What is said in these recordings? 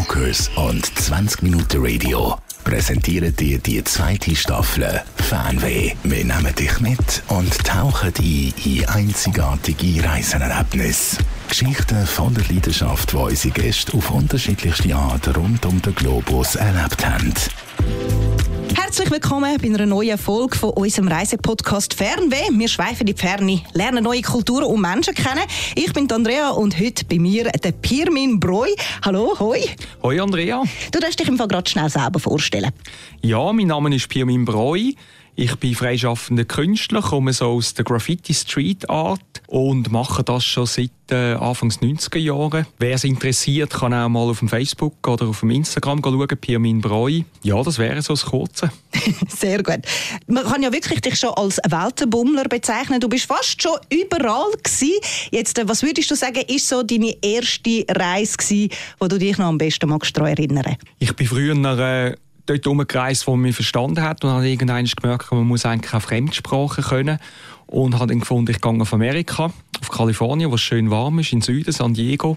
Rockers und 20 Minuten Radio präsentieren dir die zweite Staffel Fanweh. Wir nehmen dich mit und tauchen ein in einzigartige Reisenerlebnisse. Geschichten von der Leidenschaft, die unsere Gäste auf unterschiedlichste Art rund um den Globus erlebt haben. Herzlich willkommen bei einer neuen Folge von unserem Reisepodcast Fernweh. Wir schweifen in die Ferne, lernen neue Kulturen und Menschen kennen. Ich bin Andrea und heute bei mir der Pirmin Broi. Hallo, hoi. Hoi Andrea. Du darfst dich im Fall gerade schnell selber vorstellen. Ja, mein Name ist Pirmin Broi. Ich bin freischaffender Künstler, komme so aus der Graffiti Street Art und mache das schon seit äh, Anfangs 90er Jahren. Wer es interessiert, kann auch mal auf dem Facebook oder auf dem Instagram schauen, Pirmin Broi. Ja, das wäre so das Kurze. Sehr gut. Man kann ja wirklich dich schon als Weltenbummler bezeichnen. Du bist fast schon überall gewesen. Jetzt, äh, was würdest du sagen, ist so deine erste Reise gewesen, wo du dich noch am besten magst erinnern? Ich bin früher äh, dort umgereist, wo man verstanden hat und habe irgendwann gemerkt, man muss eigentlich auch Fremdsprachen können und habe dann gefunden, ich gehe auf Amerika, auf Kalifornien, wo es schön warm ist, in Süden, San Diego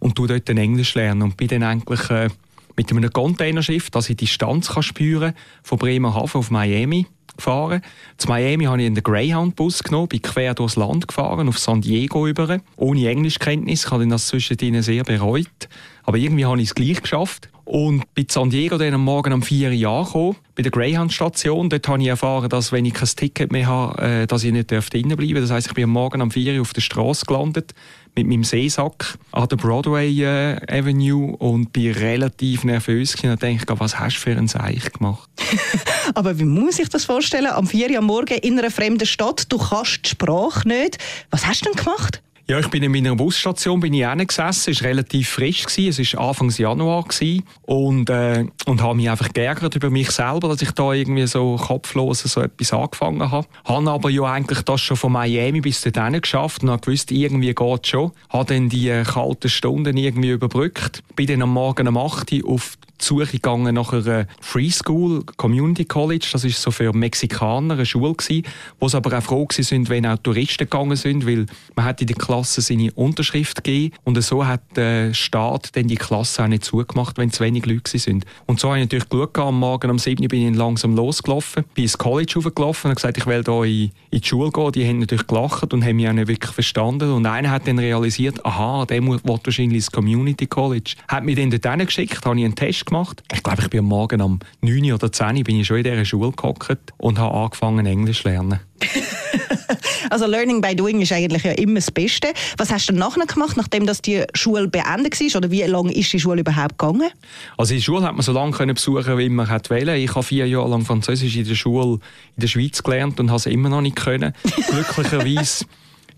und tu dort Englisch lernen und bin dann eigentlich äh, mit einem Containerschiff, das ich die Distanz kann spüren von Bremerhaven auf Miami gefahren. Zu Miami habe ich einen Greyhound-Bus genommen, bin quer durchs Land gefahren, auf San Diego über, ohne Englischkenntnis. Ich habe das zwischendrin sehr bereut. Aber irgendwie habe ich es gleich geschafft. Und bei San Diego dann am Morgen um 4 Uhr angekommen, bei der Greyhound-Station. Dort habe ich erfahren, dass wenn ich kein Ticket mehr habe, äh, dass ich nicht drinnen bleiben. Das heisst, ich bin am Morgen um 4 Uhr auf der Straße gelandet mit meinem Seesack an der Broadway äh, Avenue und bin relativ nervös und dachte, was hast du für ein Seich gemacht? Aber wie muss ich das vorstellen? Am 4 Uhr am Morgen in einer fremden Stadt, du kannst die Sprache nicht. Was hast du denn gemacht? Ja, ich bin in meiner Busstation bin ich gesessen. Es war relativ frisch. Gewesen. Es war Anfang Januar. Gewesen. Und, äh, und habe mich einfach geärgert über mich selber, dass ich da irgendwie so kopflos so etwas angefangen habe. Habe aber ja eigentlich das schon von Miami bis dorthin geschafft und habe gewusst, irgendwie geht es schon. Habe dann die äh, kalten Stunden irgendwie überbrückt. Bin dann am Morgen um 8 Uhr auf die Suche gegangen nach einer Free School, Community College. Das ist so für Mexikaner eine Schule gewesen, wo sie aber auch froh sind, wenn auch Touristen gegangen sind, weil man hat in der seine Unterschrift gegeben und so hat der Staat dann die Klasse auch nicht zugemacht, wenn zu wenig Leute sind. Und so habe ich natürlich Glück gehabt. Am Morgen um 7 Uhr bin ich langsam losgelaufen, bin ins College hochgelaufen und gesagt, ich will hier in, in die Schule gehen. Die haben natürlich gelacht und haben mich auch nicht wirklich verstanden. Und einer hat dann realisiert, aha, der will wahrscheinlich ins Community College. Hat mich dann dorthin geschickt, habe ich einen Test gemacht. Ich glaube, ich bin am Morgen um 9 oder 10 Uhr bin ich schon in dieser Schule gehockt und habe angefangen, Englisch zu lernen. also Learning by Doing ist eigentlich ja immer das Beste. Was hast du dann nachher gemacht, nachdem das die Schule beendet war? Oder wie lange ist die Schule überhaupt gegangen? Also die Schule hat man so lange können besuchen, wie man wollte. Ich habe vier Jahre lang Französisch in der Schule in der Schweiz gelernt und habe es immer noch nicht können. Glücklicherweise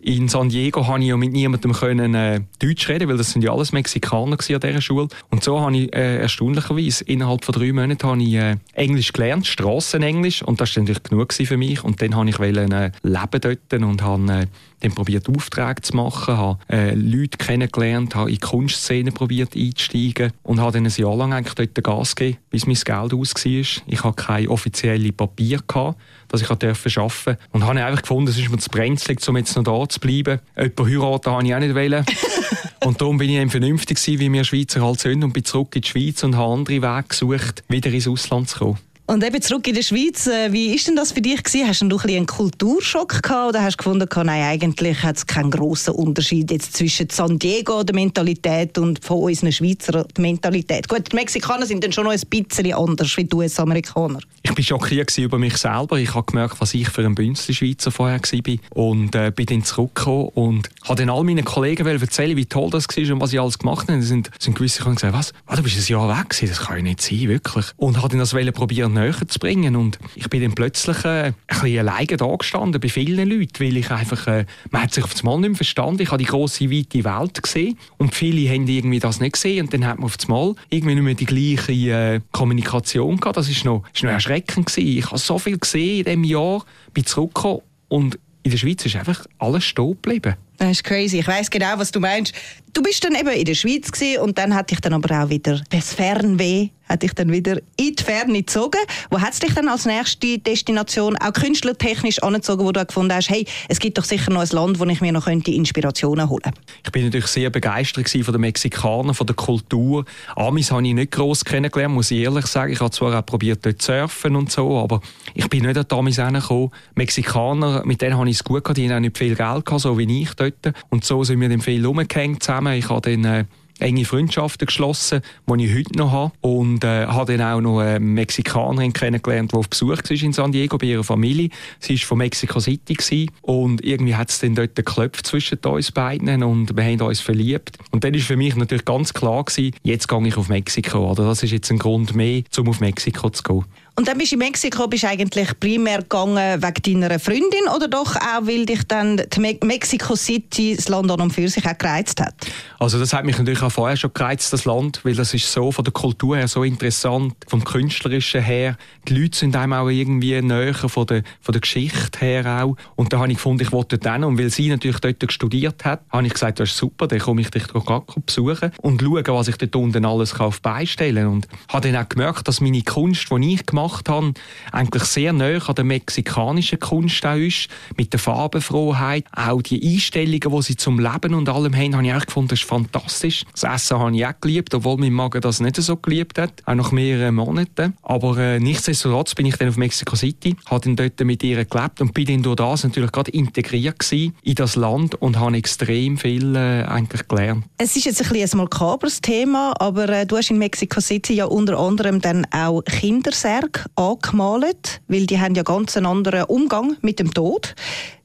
in San Diego konnte ich ja mit niemandem können, äh, Deutsch reden, weil das sind ja alles Mexikaner an dieser Schule. Und so habe ich äh, erstaunlicherweise innerhalb von drei Monaten habe ich, äh, Englisch gelernt, Strassenenglisch. Und das war natürlich genug für mich. Und dann habe ich wollen, äh, leben dort und habe äh, dann probiert Aufträge zu machen, habe äh, Leute kennengelernt, habe in die Kunstszene probiert einzusteigen und habe dann ein Jahr lang eigentlich dort Gas gegeben, bis mein Geld aus war. Ich hatte kein offizielles Papier gehabt, dass ich arbeiten durfte. Und habe einfach gefunden, es ist mir zu brenzlig, um jetzt noch da zu bleiben. Jemanden heiraten habe ich auch nicht wollen. und darum bin ich eben vernünftig gewesen, wie wir Schweizer halt sind und bin zurück in die Schweiz und habe andere Wege gesucht, wieder ins Ausland zu kommen. Und eben zurück in der Schweiz, äh, wie ist denn das für dich gewesen? Hast du ein einen Kulturschock gehabt oder hast du gefunden, nein, eigentlich hat es keinen grossen Unterschied jetzt zwischen San Diego der Mentalität und von unseren Schweizer Mentalität? Gut, die Mexikaner sind dann schon noch ein bisschen anders wie die US-Amerikaner. Ich war schockiert über mich selber. Ich habe gemerkt, was ich für ein Bünzli-Schweizer vorher war und äh, bin dann zurückgekommen und habe dann all meinen Kollegen erzählen, wie toll das war und was ich alles gemacht habe. Es sind, sind gewisse gesagt, was? Oh, du bist ein Jahr weg gewesen, das kann ja nicht sein, wirklich. Und habe dann das probieren näher zu bringen. Und ich bin dann plötzlich äh, ein bisschen alleine da gestanden bei vielen Leuten, weil ich einfach, äh, man hat sich auf das Mal nicht mehr verstanden. Ich habe die grosse, weite Welt gesehen und viele haben irgendwie das nicht gesehen und dann hat man auf das Mal irgendwie nicht mehr die gleiche äh, Kommunikation gehabt. Das ist noch, noch erschreckend gewesen. Ich habe so viel gesehen in diesem Jahr, bin zurückgekommen und in der Schweiz ist einfach alles stehen geblieben. Das ist crazy. Ich weiß genau, was du meinst. Du bist dann eben in der Schweiz und dann hatte ich dann aber auch wieder das Fernweh hat dich dann wieder in die Ferne gezogen. Wo hat es dich dann als nächste Destination auch künstlertechnisch angezogen, wo du gefunden hast, hey, es gibt doch sicher noch ein Land, wo ich mir noch Inspirationen holen könnte? Ich bin natürlich sehr begeistert von den Mexikanern, von der Kultur. Amis habe ich nicht gross kennengelernt, muss ich ehrlich sagen. Ich habe zwar auch probiert, dort zu surfen und so, aber ich bin nicht an die Amis hergekommen. Mexikaner, mit denen habe ich es gut gehabt, die haben auch nicht viel Geld gehabt, so wie ich dort. Und so sind wir dann viel rumgehängt zusammen. Ich habe dann äh, enge Freundschaften geschlossen, die ich heute noch habe. Und äh, habe dann auch noch eine Mexikanerin kennengelernt, die auf Besuch war in San Diego bei ihrer Familie. Sie war von Mexico City gewesen. und irgendwie hat es dann dort geklopft zwischen uns beiden und wir haben uns verliebt. Und dann war für mich natürlich ganz klar gewesen, jetzt gehe ich auf Mexiko. Oder? Das ist jetzt ein Grund mehr, um auf Mexiko zu gehen. Und dann bist du in Mexiko bist eigentlich primär gegangen wegen deiner Freundin oder doch auch, weil dich dann Me Mexico City, das Land an und für sich auch gereizt hat? Also das hat mich natürlich auch vorher schon gereizt, das Land, weil das ist so von der Kultur her so interessant, vom Künstlerischen her. Die Leute sind einem auch irgendwie näher von der, von der Geschichte her auch. Und da habe ich gefunden, ich wollte hin. Und weil sie natürlich dort studiert hat, habe ich gesagt, das ist super, dann komme ich dich gerade besuchen und schauen, was ich dort unten alles auf beistellen kann. Und habe dann auch gemerkt, dass meine Kunst, die ich gemacht gemacht habe, eigentlich sehr nah an der mexikanischen Kunst ist, mit der Farbenfroheit, auch die Einstellungen, die sie zum Leben und allem haben, habe ich auch gefunden, das ist fantastisch. Das Essen habe ich auch geliebt, obwohl mein Magen das nicht so geliebt hat, auch nach mehreren Monaten. Aber äh, nichtsdestotrotz bin ich dann auf Mexico City, habe dann dort mit ihr gelebt und bin dann durch das natürlich gerade integriert in das Land und habe extrem viel äh, eigentlich gelernt. Es ist jetzt ein, bisschen ein makabres Thema, aber äh, du hast in Mexico City ja unter anderem dann auch Kindersärge angemalt, weil die haben ja ganz einen anderen Umgang mit dem Tod.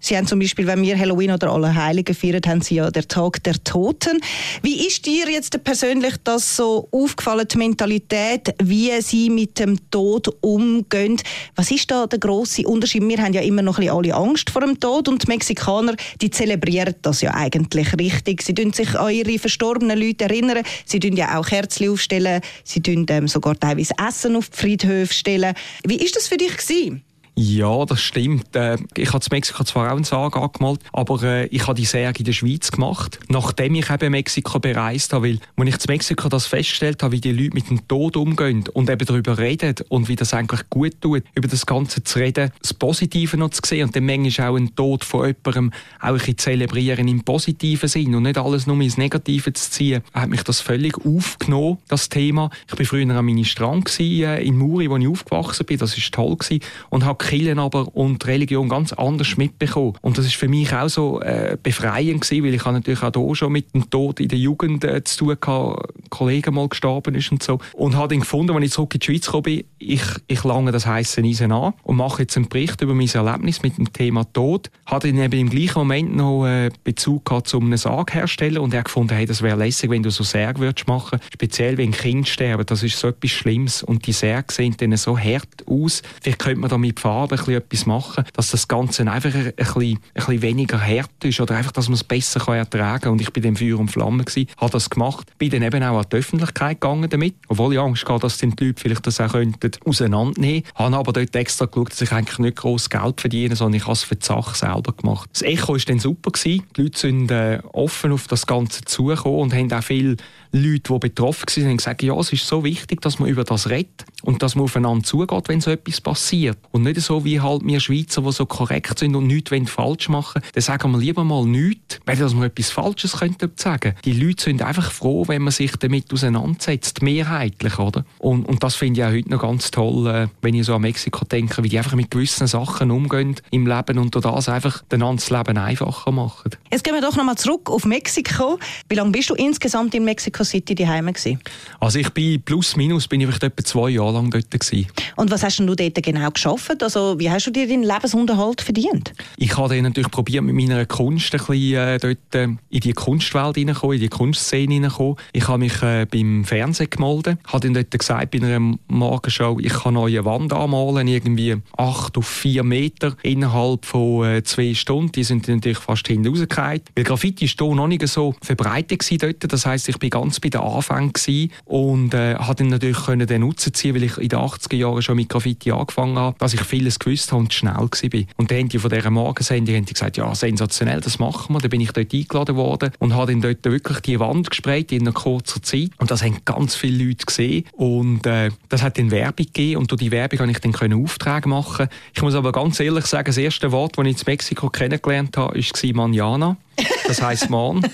Sie haben zum Beispiel, wenn wir Halloween oder Allerheiligen feiern, haben sie ja der Tag der Toten. Wie ist dir jetzt persönlich das so aufgefallen, die Mentalität, wie sie mit dem Tod umgehen? Was ist da der große Unterschied? Wir haben ja immer noch ein bisschen alle Angst vor dem Tod und die Mexikaner, die zelebrieren das ja eigentlich richtig. Sie tun sich an ihre verstorbenen Leute erinnern. Sie tun ja auch Kerzen aufstellen. Sie tun ähm, sogar teilweise Essen auf die Friedhöfe stellen. Wie ist das für dich gewesen? Ja, das stimmt. Äh, ich habe in Mexiko zwar auch einen Sarg angemalt, aber äh, ich habe die Särge in der Schweiz gemacht, nachdem ich eben Mexiko bereist habe. Weil, als ich in Mexiko das festgestellt habe, wie die Leute mit dem Tod umgehen und eben darüber reden und wie das eigentlich gut tut, über das Ganze zu reden, das Positive noch zu sehen und dann manchmal auch einen Tod von jemandem auch ein bisschen zelebrieren im positiven Sinn und nicht alles nur ins Negative zu ziehen, hat mich das völlig aufgenommen, das Thema. Ich war früher am Ministrant äh, in Muri, wo ich aufgewachsen bin. Das war toll gewesen, und habe Kirchen aber und Religion ganz anders mitbekommen. Und das ist für mich auch so äh, befreiend gewesen, weil ich habe natürlich auch hier schon mit dem Tod in der Jugend äh, zu tun gehabt, ein Kollege mal gestorben ist und so. Und habe dann gefunden, als ich zurück in die Schweiz gekommen bin, ich, ich lange das heiße Eisen an und mache jetzt einen Bericht über mein Erlebnis mit dem Thema Tod. Habe dann eben im gleichen Moment noch äh, Bezug gehabt zu einem Sarghersteller und er gefunden, hey, das wäre lässig, wenn du so Särge würdest machen, speziell wenn Kinder sterben, das ist so etwas Schlimmes und die Särge sehen dann so hart aus. Vielleicht könnte man damit Farbe ein etwas machen, dass das Ganze einfach ein bisschen, ein bisschen weniger hart ist oder einfach, dass man es besser kann ertragen kann. Und ich bin dem Feuer und Flamme gewesen, habe das gemacht, bin dann eben auch an die Öffentlichkeit gegangen damit, obwohl ich Angst hatte, dass die Leute vielleicht das auch könnten auseinandernehmen. Habe aber dort extra geschaut, dass ich eigentlich nicht groß Geld verdiene, sondern ich habe es für die Sache selber gemacht. Das Echo war dann super gewesen. Die Leute sind äh, offen auf das Ganze zugekommen und haben auch viele Leute, die betroffen waren, gesagt, ja, es ist so wichtig, dass man über das redet und dass man aufeinander zugeht, wenn so etwas passiert. Und nicht so wie halt wir Schweizer, die so korrekt sind und nichts falsch machen dann sagen wir lieber mal nichts, weil dass wir etwas Falsches könnten sagen. Die Leute sind einfach froh, wenn man sich damit auseinandersetzt, mehrheitlich, oder? Und, und das finde ich auch heute noch ganz toll, äh, wenn ich so an Mexiko denke, wie die einfach mit gewissen Sachen umgehen im Leben und durch das einfach den das Leben einfacher machen. Jetzt gehen wir doch nochmal zurück auf Mexiko. Wie lange bist du insgesamt in Mexico City daheim gewesen? Also ich bin plus minus bin ich etwa zwei Jahre lang dort gewesen. Und was hast du dort genau geschafft? Also wie hast du dir deinen Lebensunterhalt verdient? Ich habe dann natürlich probiert, mit meiner Kunst ein bisschen äh, dort äh, in die Kunstwelt hineinzukommen, in die Kunstszene hineinzukommen. Ich habe mich äh, beim Fernsehen gemeldet, habe dann dort gesagt bei einer Morgenshow, ich kann neue Wand anmalen, irgendwie acht auf vier Meter innerhalb von äh, zwei Stunden. Die sind natürlich fast hinten rausgefallen. Weil Graffiti ist hier noch nicht so verbreitet dort. Das heisst, ich bin ganz bei den Anfängen und äh, habe dann natürlich können den Nutzen ziehen, weil ich in den 80er Jahren schon mit Graffiti angefangen habe, dass ich vieles gewusst habe und schnell war. Und dann haben die von dieser Morgensendung haben die gesagt, ja, sensationell, das machen wir. Dann bin ich dort eingeladen worden und habe dann dort wirklich die Wand gesprayt in einer kurzen Zeit. Und das haben ganz viele Leute gesehen. Und äh, das hat dann Werbung gegeben und durch die Werbung konnte ich dann Aufträge machen. Ich muss aber ganz ehrlich sagen, das erste Wort, das ich in Mexiko kennengelernt habe, war Manjana. Das heisst Mann.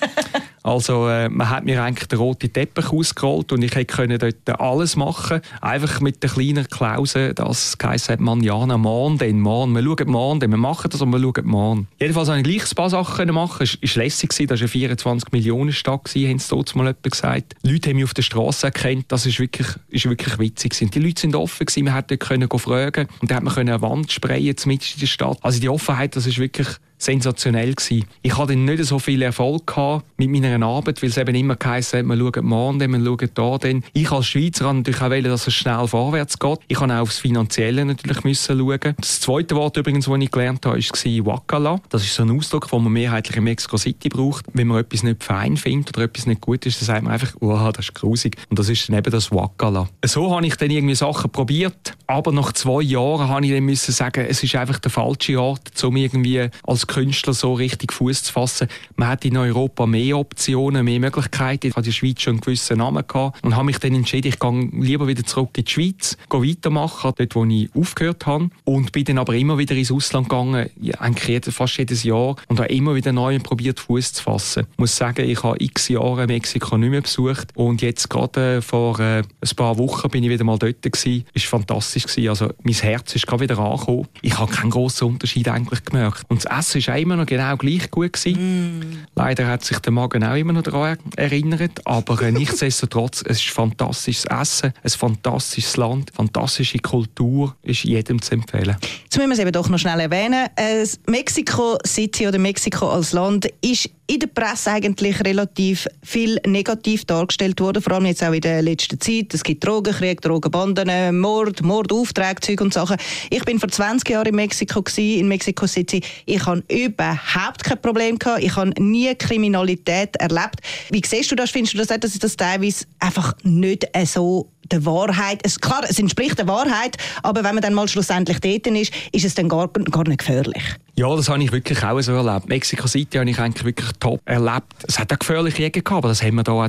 Also äh, man hat mir eigentlich den roten Teppich ausgerollt und ich konnte dort alles machen. Einfach mit der kleinen Klausel, dass es hat, man ja, Mann, den Mann. Wir schauen Mann, wir machen das und wir schauen Mann. Jedenfalls konnte ich gleich ein paar Sachen machen. Es war lässig, das war eine 24 Millionen Stadt, haben sie dort mal gesagt. Leute haben mich auf der Straße erkannt, das ist wirklich, wirklich witzig. Die Leute sind offen, gewesen. man konnte dort fragen und dann hat man eine Wand sprayen mitten in der Stadt. Also die Offenheit, das ist wirklich sensationell gewesen. Ich hatte nicht so viel Erfolg mit meiner Arbeit, weil es eben immer geheißen hat, man schaut morgen, man schaut da dann. Ich als Schweizer habe natürlich auch wollen, dass es schnell vorwärts geht. Ich habe auch aufs Finanzielle natürlich müssen schauen. Das zweite Wort übrigens, das ich gelernt habe, war Wakala. Das ist so ein Ausdruck, den man mehrheitlich in Mexico City braucht. Wenn man etwas nicht fein findet oder etwas nicht gut ist, dann sagt man einfach, oh, das ist grusig. Und das ist dann eben das Wakala. So habe ich dann irgendwie Sachen probiert, aber nach zwei Jahren habe ich dann müssen sagen, es ist einfach der falsche Ort, um irgendwie als Künstler so richtig Fuß zu fassen. Man hat in Europa mehr Optionen, mehr Möglichkeiten. Ich hatte in der Schweiz schon einen gewissen Namen gehabt und habe mich dann entschieden, ich gehe lieber wieder zurück in die Schweiz, gehe weitermachen, dort wo ich aufgehört habe und bin dann aber immer wieder ins Ausland gegangen, eigentlich fast jedes Jahr und habe immer wieder neu probiert Fuß zu fassen. Ich muss sagen, ich habe x Jahre Mexiko nicht mehr besucht und jetzt gerade äh, vor äh, ein paar Wochen bin ich wieder mal dort gewesen. Ist fantastisch. Also mein Herz ist gerade wieder angekommen. Ich habe keinen grossen Unterschied eigentlich gemerkt. Und das Essen ist auch immer noch genau gleich gut gewesen. Mm. Leider hat sich der Magen auch immer noch daran erinnert, aber äh, nichtsdestotrotz, es ist fantastisches Essen, ein fantastisches Land, fantastische Kultur, ist jedem zu empfehlen. Jetzt müssen wir es eben doch noch schnell erwähnen. Äh, Mexiko City oder Mexiko als Land ist in der Presse eigentlich relativ viel negativ dargestellt worden, vor allem jetzt auch in der letzten Zeit. Es gibt Drogenkrieg, Drogenbanden, Mord, Mordaufträge, Zeug und Sachen. Ich bin vor 20 Jahren in Mexiko gewesen, in Mexico City. Ich habe überhaupt kein Problem gehabt. Ich habe nie Kriminalität erlebt. Wie siehst du das? Findest du das auch, dass das teilweise einfach nicht so der Wahrheit. Es, klar, es entspricht der Wahrheit, aber wenn man dann mal schlussendlich dort ist, ist es dann gar, gar nicht gefährlich. Ja, das habe ich wirklich auch so erlebt. Mexico City habe ich eigentlich wirklich top erlebt. Es hat auch gefährliche Jäger gehabt, aber das haben wir da